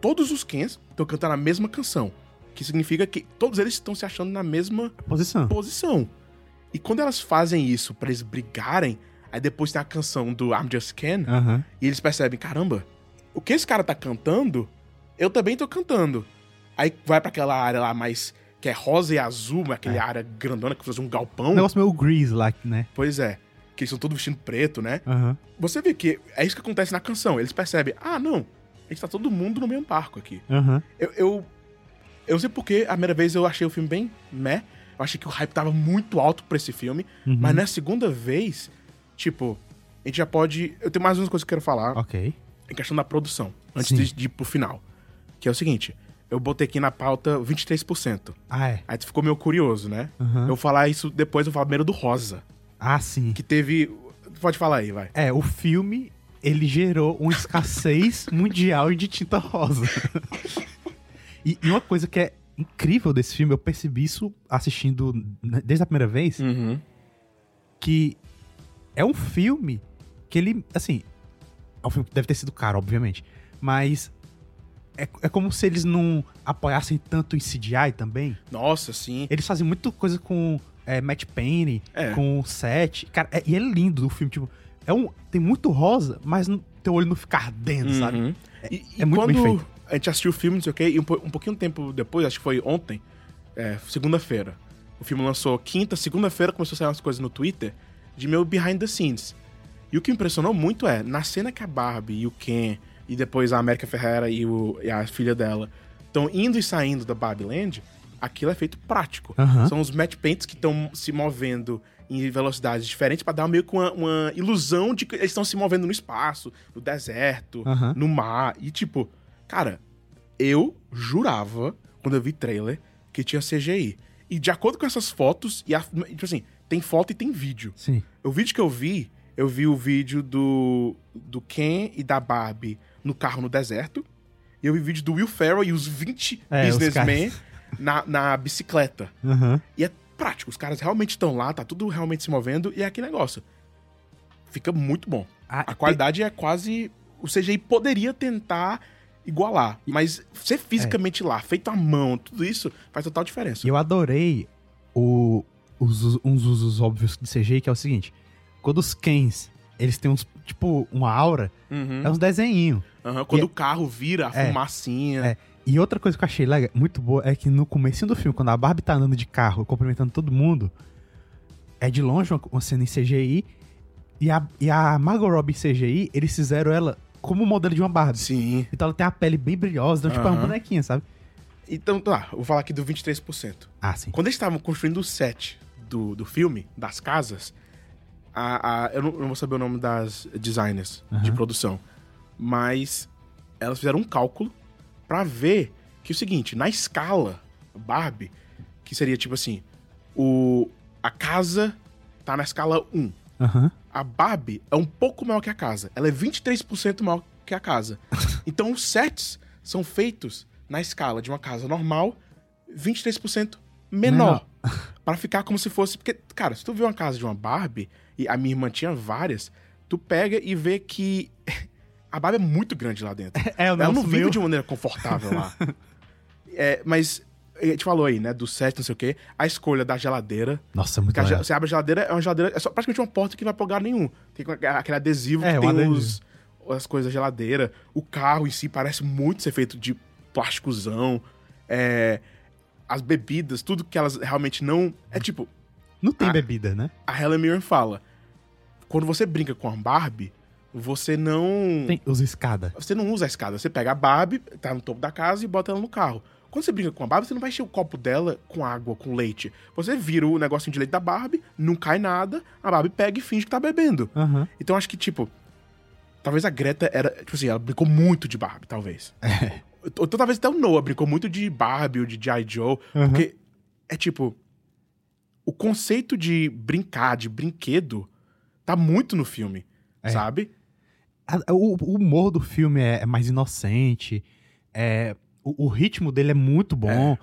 todos os Kens estão cantando a mesma canção. Que significa que todos eles estão se achando na mesma Posição. posição. E quando elas fazem isso pra eles brigarem, aí depois tem a canção do I'm Just Ken, e eles percebem, caramba, o que esse cara tá cantando, eu também tô cantando. Aí vai pra aquela área lá mais que é rosa e azul, mas aquela área grandona que faz um galpão. Um negócio meio grease lá, né? Pois é, que eles são todos vestindo preto, né? Você vê que é isso que acontece na canção. Eles percebem, ah, não, a gente tá todo mundo no mesmo barco aqui. Eu, eu, eu não sei porque a primeira vez eu achei o filme bem meh. Eu achei que o hype tava muito alto pra esse filme. Uhum. Mas na segunda vez, tipo, a gente já pode. Eu tenho mais umas coisas que eu quero falar Ok. em questão da produção, antes Sim. de, de ir pro final. Que é o seguinte: eu botei aqui na pauta 23%. Ah, é. Aí tu ficou meio curioso, né? Aham. Eu vou falar isso depois, eu vou falar primeiro do Rosa. Ah, sim. Que teve. Pode falar aí, vai. É, o filme, ele gerou uma escassez *laughs* mundial de tinta rosa. *laughs* e, e uma coisa que é incrível desse filme, eu percebi isso assistindo né, desde a primeira vez, Uhum. que é um filme que ele, assim, é um filme que deve ter sido caro, obviamente, mas é, é como se eles não apoiassem tanto em CGI também. Nossa, sim. Eles fazem muita coisa com é, Matt Payne, É. com set. Cara, é- e é lindo o filme, tipo, é um, tem muito rosa, mas não, teu olho não fica ardendo, sabe? Uhum. E, e é muito bem quando feito. A gente assistiu o filme, não sei o quê, e um, um pouquinho tempo depois, acho que foi ontem, é, segunda-feira. O filme lançou quinta, segunda-feira começou a sair umas coisas no Twitter de meu behind the scenes. E o que impressionou muito é, na cena que a Barbie e o Ken, e depois a América Ferreira e, o- e a filha dela, estão indo e saindo da Barbie Land, aquilo é feito prático. São os match paints que estão se movendo em velocidades diferentes pra dar meio que uma, uma ilusão de que eles estão se movendo no espaço, no deserto, no mar. E tipo, cara, eu jurava, quando eu vi trailer, que tinha CGI. E de acordo com essas fotos, e a- tipo assim, tem foto e tem vídeo. Sim. O vídeo que eu vi, eu vi o vídeo do, do Ken e da Barbie no carro no deserto. E eu vi o vídeo do Will Ferrell e os 20 É, businessmen *laughs* na, na bicicleta. Aham. E é prático, os caras realmente estão lá, tá tudo realmente se movendo, e é aquele negócio. Fica muito bom. Ah, A qualidade é quase. O CGI poderia tentar igualar, mas ser fisicamente lá, feito à mão, tudo isso faz total diferença. E eu adorei o, os, uns usos óbvios de CGI, que é o seguinte. Quando os Kens, eles têm uns, tipo, uma aura, Uhum. é uns desenhinhos. Aham, Quando E- o carro vira, a É. fumacinha. É. E outra coisa que eu achei legal, muito boa é que no começo do filme, quando a Barbie tá andando de carro, cumprimentando todo mundo, é de longe uma, uma cena em CGI, e a, e a Margot Robbie em CGI, eles fizeram ela como modelo de uma Barbie. Sim. Então ela tem a pele bem brilhosa, então tipo, é uma Aham. bonequinha, sabe? Então, tá, eu vou falar aqui do 23%. Ah, sim. Quando eles estavam construindo o set do, do filme, das casas, a, a- eu, não, eu não vou saber o nome das designers de Aham. produção, mas elas fizeram um cálculo pra ver que é o seguinte, na escala Barbie, que seria tipo assim, o, a casa tá na escala 1. Aham. A Barbie é um pouco maior que a casa. Ela é 23% maior que a casa. *laughs* Então os sets são feitos na escala de uma casa normal, 23% menor. *laughs* Pra ficar como se fosse. Porque, cara, se tu vê uma casa de uma Barbie, e a minha irmã tinha várias, tu pega e vê que *laughs* a Barbie é muito grande lá dentro. É, o Ela não vive meu- de maneira confortável lá. É, mas a gente falou aí, né, do set, não sei o quê, a escolha da geladeira. Nossa, muito Porque a legal. você abre a geladeira, é uma geladeira, é só praticamente uma porta que não vai pra lugar nenhum. Tem aquele adesivo É, que tem adesivo. os, as coisas da geladeira. O carro em si parece muito ser feito de plásticozão. É, as bebidas, tudo que elas realmente não. É tipo, Não tem Ah. bebida, né? a Helen Mirren fala: quando você brinca com a Barbie, você não. Tem os escada. Você não usa a escada. Você pega a Barbie, tá no topo da casa e bota ela no carro. Quando você brinca com a Barbie, você não vai encher o copo dela com água, com leite. Você vira o negocinho de leite da Barbie, não cai nada, a Barbie pega e finge que tá bebendo. Aham. Então acho que, tipo, talvez a Greta era. Tipo assim, ela brincou muito de Barbie, talvez. *laughs* Ou então, talvez até o Noah brincou muito de Barbie ou de G.I. Joe. Aham. Porque é tipo. O conceito de brincar, de brinquedo, tá muito no filme. É. Sabe? O humor do filme é, é mais inocente. É, o, o ritmo dele é muito bom.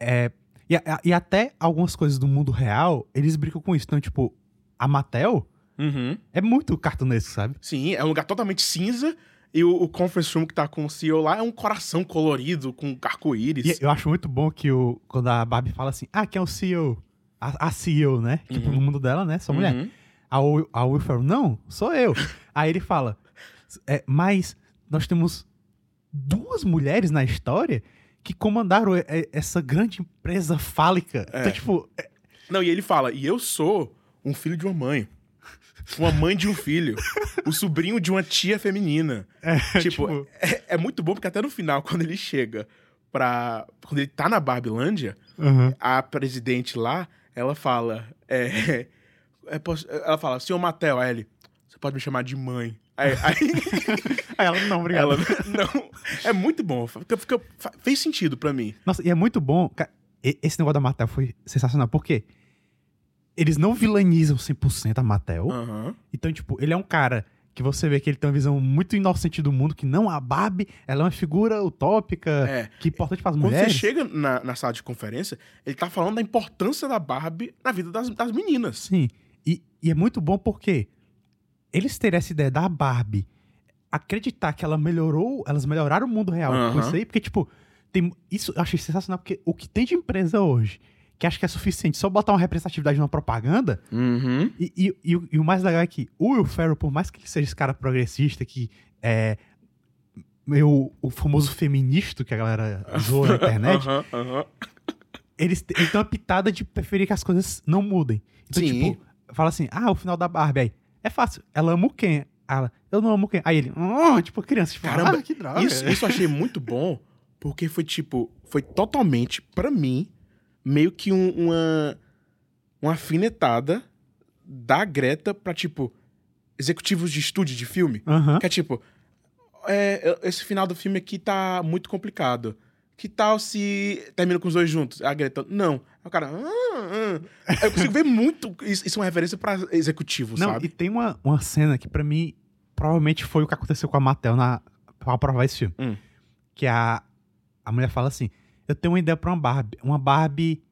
É, e, a- e até algumas coisas do mundo real, eles brincam com isso. Então, tipo, a Mattel Uhum. é muito cartunesco, sabe? Sim, é um lugar totalmente cinza. E o, o conference room que tá com o CEO lá é um coração colorido com arco-íris. E eu acho muito bom que o, quando a Barbie fala assim, ah, quem é o CEO? A, a CEO, né? Tipo, no mundo dela, né? Só mulher. Uhum. A, Will- a Will fala, não, sou eu. *laughs* Aí ele fala, "É, mas nós temos duas mulheres na história que comandaram essa grande empresa fálica. É. Então, tipo, é- Não, e ele fala, e eu sou um filho de uma mãe. Uma mãe de um filho. o sobrinho de uma tia feminina. tipo, tipo- É, é muito bom porque até no final, quando ele chega pra. Quando ele tá na Barbilândia, Aham. a presidente lá, ela fala. É, *laughs* é, ela fala, senhor Matel, aí ele. Você pode me chamar de mãe. Aí, *laughs* aí ela, não, obrigado. ela. Não. É muito bom. Fica, fica- fez sentido pra mim. Nossa, e é muito bom. Esse negócio da Mattel foi sensacional, porque eles não vilanizam 100% a Mattel. Aham. Então, tipo, ele é um cara que você vê que ele tem uma visão muito inocente do mundo, que não a Barbie, ela é uma figura utópica, É. que é importante para as Quando mulheres. você chega na, na sala de conferência, ele tá falando da importância da Barbie na vida das, das meninas. Sim. E, e é muito bom porque eles terem essa ideia da Barbie, acreditar que ela melhorou, elas melhoraram o mundo real com Aham. isso aí, porque, tipo, tem, isso eu achei sensacional, porque o que tem de empresa hoje, que acho que é suficiente só botar uma representatividade numa propaganda, Uhum. e, e- e o- e o mais legal é que o Will Ferrell, por mais que ele seja esse cara progressista, que é meio o famoso feminista que a galera zoa na *laughs* internet, aham. eles, te- ele tem uma pitada de preferir que as coisas não mudem. Então, Sim. tipo, fala assim, ah, o final da Barbie aí. É fácil. Ela ama o Ken. Ela, eu não amo o Ken. Aí ele, oh, tipo, criança, tipo, Caramba, ah, que droga. Isso, isso eu achei muito bom, Porque foi tipo, foi totalmente, pra mim, meio que um- uma, uma afinetada da Greta pra, tipo, executivos de estúdio de filme. Que é tipo, é, esse final do filme aqui tá muito complicado. Que tal se termina com os dois juntos? A Greta, não. Aí o cara, ah, ah. eu consigo ver muito. Isso, isso é uma referência pra executivo, Não, sabe? e tem uma, uma cena que pra mim provavelmente foi o que aconteceu com a Mattel na, pra aprovar esse filme. Hum. Que a, a mulher fala assim: Eu tenho uma ideia pra uma Barbie. Uma Barbie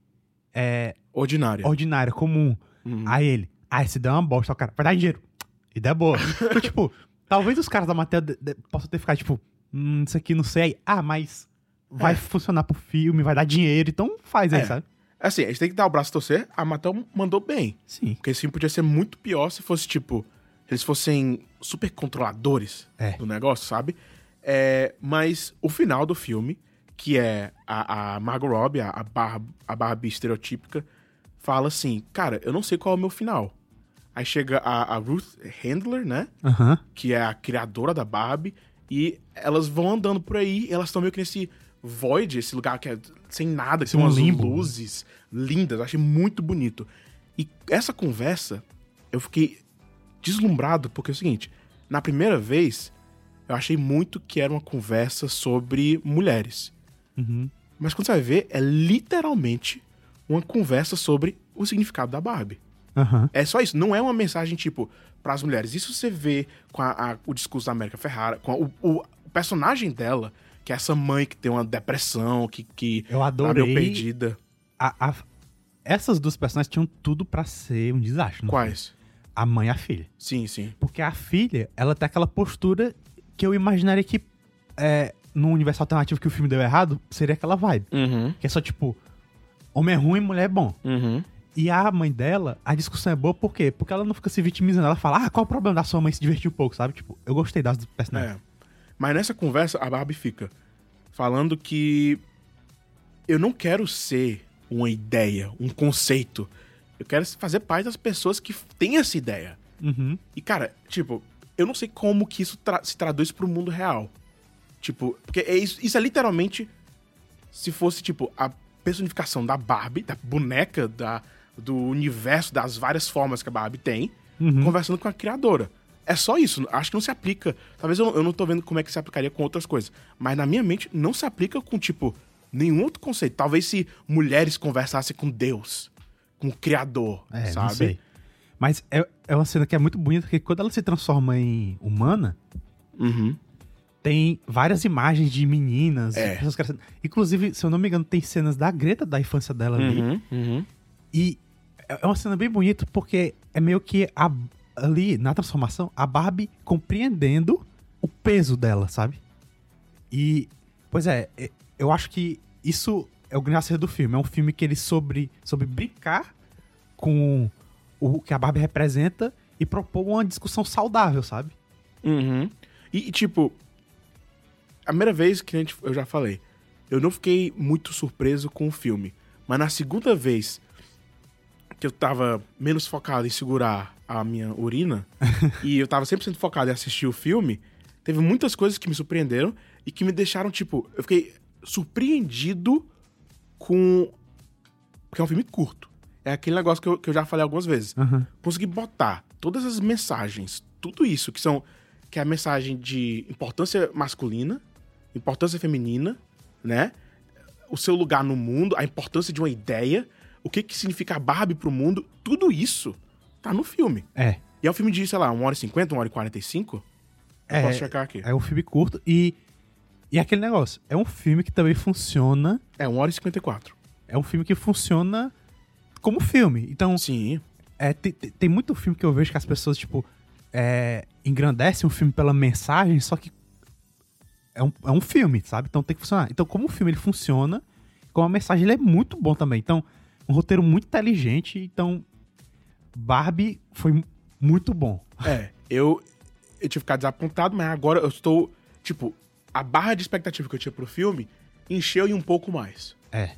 é, Ordinária. ordinária, comum. Uhum. Aí ele, ah, esse ideia é uma bosta. O cara, vai dar dinheiro. Ideia boa. *laughs* então, tipo, talvez os caras da Mattel de- de- possam ter ficado, tipo, hum, isso aqui não sei. Ah, mas vai É. funcionar pro filme, vai dar dinheiro, então faz aí, É. sabe? Assim, a gente tem que dar o braço a torcer. A Mattel mandou bem. Sim. Porque esse filme podia ser muito pior se fosse, tipo, eles fossem super controladores É. do negócio, sabe? É, mas o final do filme, que é a, a Margot Robbie, a, a, Barb, a Barbie estereotípica, fala assim, cara, eu não sei qual é o meu final. Aí chega a, a Ruth Handler, né? Aham. que é a criadora da Barbie, e elas vão andando por aí, e elas estão meio que nesse void, esse lugar que é sem nada, que tem umas limbo. luzes lindas, eu achei muito bonito. E essa conversa, eu fiquei deslumbrado, porque é o seguinte, na primeira vez, eu achei muito que era uma conversa sobre mulheres. Uhum. Mas quando você vai ver, é literalmente uma conversa sobre o significado da Barbie. Aham. É só isso. Não é uma mensagem, tipo, pras mulheres. Isso você vê com a- a- o discurso da América Ferrara, com a- o- o personagem dela, que é essa mãe que tem uma depressão, que, que Eu tá adorei. meio perdida. a- a- essas duas personagens tinham tudo pra ser um desastre. Quais? filme. A mãe e a filha. Sim, sim. Porque a filha, ela tem aquela postura que eu imaginaria que é, no universo alternativo que o filme deu errado, seria aquela vibe. Uhum. Que é só tipo, homem é ruim, mulher é bom. Uhum. E a mãe dela, a discussão é boa por quê? Porque ela não fica se vitimizando. Ela fala, ah, qual o problema da sua mãe se divertir um pouco, sabe? Tipo, eu gostei das personagens. É. Mas nessa conversa, a Barbie fica falando que eu não quero ser uma ideia, um conceito. Eu quero fazer parte das pessoas que têm essa ideia. Uhum. E, cara, tipo, eu não sei como que isso tra- se traduz pro mundo real. Tipo, porque é isso, isso é literalmente se fosse, tipo, a personificação da Barbie, da boneca, da, do universo, das várias formas que a Barbie tem, Uhum. conversando com a criadora. É só isso. Acho que não se aplica. Talvez eu, eu não tô vendo como é que se aplicaria com outras coisas. Mas na minha mente, não se aplica com, tipo, nenhum outro conceito. Talvez se mulheres conversassem com Deus, com o Criador, É, sabe? não sei. Mas é, é uma cena que é muito bonita, porque quando ela se transforma em humana, Uhum. tem várias imagens de meninas, É. pessoas. Inclusive, se eu não me engano, tem cenas da Greta da infância dela ali. Uhum. Uhum. E é é uma cena bem bonita porque é meio que a- ali, na transformação, a Barbie compreendendo o peso dela, sabe? E, pois é, é, eu acho que isso é o grande acerto do filme. É um filme que ele sobre, sobre brincar com o que a Barbie representa e propor uma discussão saudável, sabe? Uhum. E, e, tipo, a primeira vez que a gente, eu já falei, eu não fiquei muito surpreso com o filme. Mas na segunda vez que eu tava menos focado em segurar a minha urina *laughs* e eu tava 100% focado em assistir o filme, teve muitas coisas que me surpreenderam e que me deixaram, tipo, eu fiquei surpreendido com. Porque é um filme curto. É aquele negócio que eu, que eu já falei algumas vezes Aham. conseguir botar todas as mensagens, tudo isso que são que é a mensagem de importância masculina, importância feminina, né? O seu lugar no mundo, a importância de uma ideia, o que que significa Barbie pro mundo, tudo isso tá no filme. É. E é um filme de, sei lá, 1 hora e 50, 1 hora e 45? Eu É, posso checar aqui. É um filme curto e. E aquele negócio, é um filme que também funciona. É 1 hora e 54. É um filme que funciona como filme. Então, Sim. É, tem, tem- muito filme que eu vejo que as pessoas, tipo, é, engrandecem um filme pela mensagem, só que é um, é um filme, sabe? Então tem que funcionar. Então, como o filme ele funciona, com a mensagem ele é muito bom também. Então, um roteiro muito inteligente. Então, Barbie foi muito bom. É, eu, eu tive que ficar desapontado, mas agora eu estou, tipo, a barra de expectativa que eu tinha pro filme encheu e um pouco mais. É.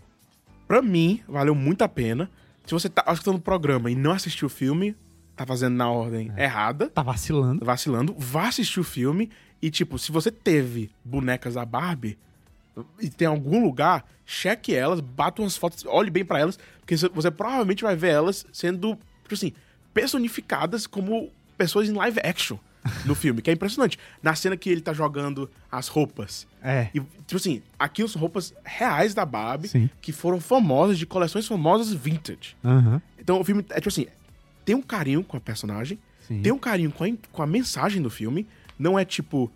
Pra mim, valeu muito a pena. Se você tá escutando o programa e não assistiu o filme, tá fazendo na ordem errada, Tá vacilando. vacilando, vá assistir o filme. E, tipo, se você teve bonecas da Barbie, e tem algum lugar, cheque elas, bata umas fotos, olhe bem pra elas, porque você- provavelmente vai ver elas sendo, tipo assim, personificadas como pessoas em live action *laughs* no filme, que é impressionante. Na cena que ele tá jogando as roupas. É. E, tipo assim, aquilo são roupas reais da Barbie, Sim. que foram famosas, de coleções famosas vintage. Aham. Então o filme é tipo assim, tem um carinho com a personagem, Sim. tem um carinho com a, com a mensagem do filme, não é tipo.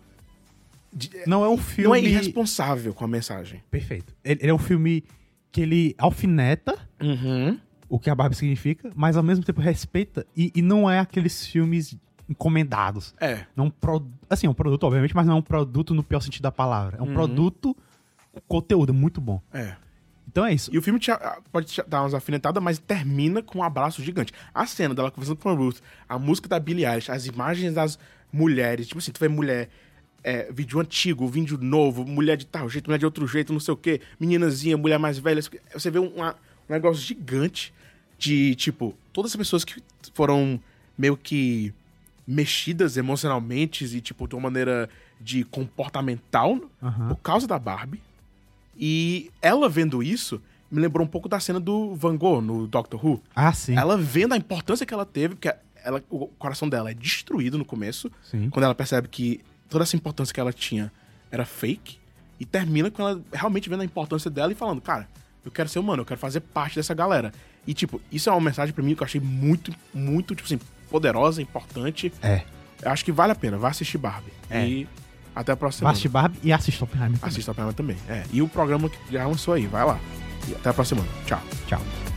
De- Não é um filme. Não é irresponsável com a mensagem. Perfeito. Ele, ele é um filme que ele alfineta Uhum. o que a Barbie significa, mas ao mesmo tempo respeita. E, e não é aqueles filmes encomendados. É. Não pro... Assim, é um produto, obviamente, mas não é um produto no pior sentido da palavra. É um produto com conteúdo muito bom. É. Então é isso. E o filme te- pode te dar umas alfinetadas, mas termina com um abraço gigante. A cena dela conversando com a Ruth, a música da Billie Eilish, as imagens das mulheres, tipo assim, tu vê mulher, é, vídeo antigo, vídeo novo, mulher de tal jeito, mulher de outro jeito, não sei o quê, meninazinha, mulher mais velha. Você vê um, uma- um negócio gigante de, tipo, todas as pessoas que foram meio que mexidas emocionalmente e, tipo, de uma maneira de comportamental Aham. por causa da Barbie. E ela vendo isso me lembrou um pouco da cena do Van Gogh no Doctor Who. Ah, sim. Ela vendo a importância que ela teve, porque ela, o coração dela é destruído no começo, Sim. quando ela percebe que toda essa importância que ela tinha era fake, e termina com ela realmente vendo a importância dela e falando, cara, eu quero ser humano, eu quero fazer parte dessa galera. E, tipo, isso é uma mensagem pra mim que eu achei muito, muito, tipo assim, poderosa, importante. É. Eu acho que vale a pena, vá assistir Barbie. É. E até a próxima. Vá assistir Barbie e assista Oppenheimer. Assista Oppenheimer também. É. E o programa que já lançou aí, vai lá. E até a próxima. Tchau. Tchau.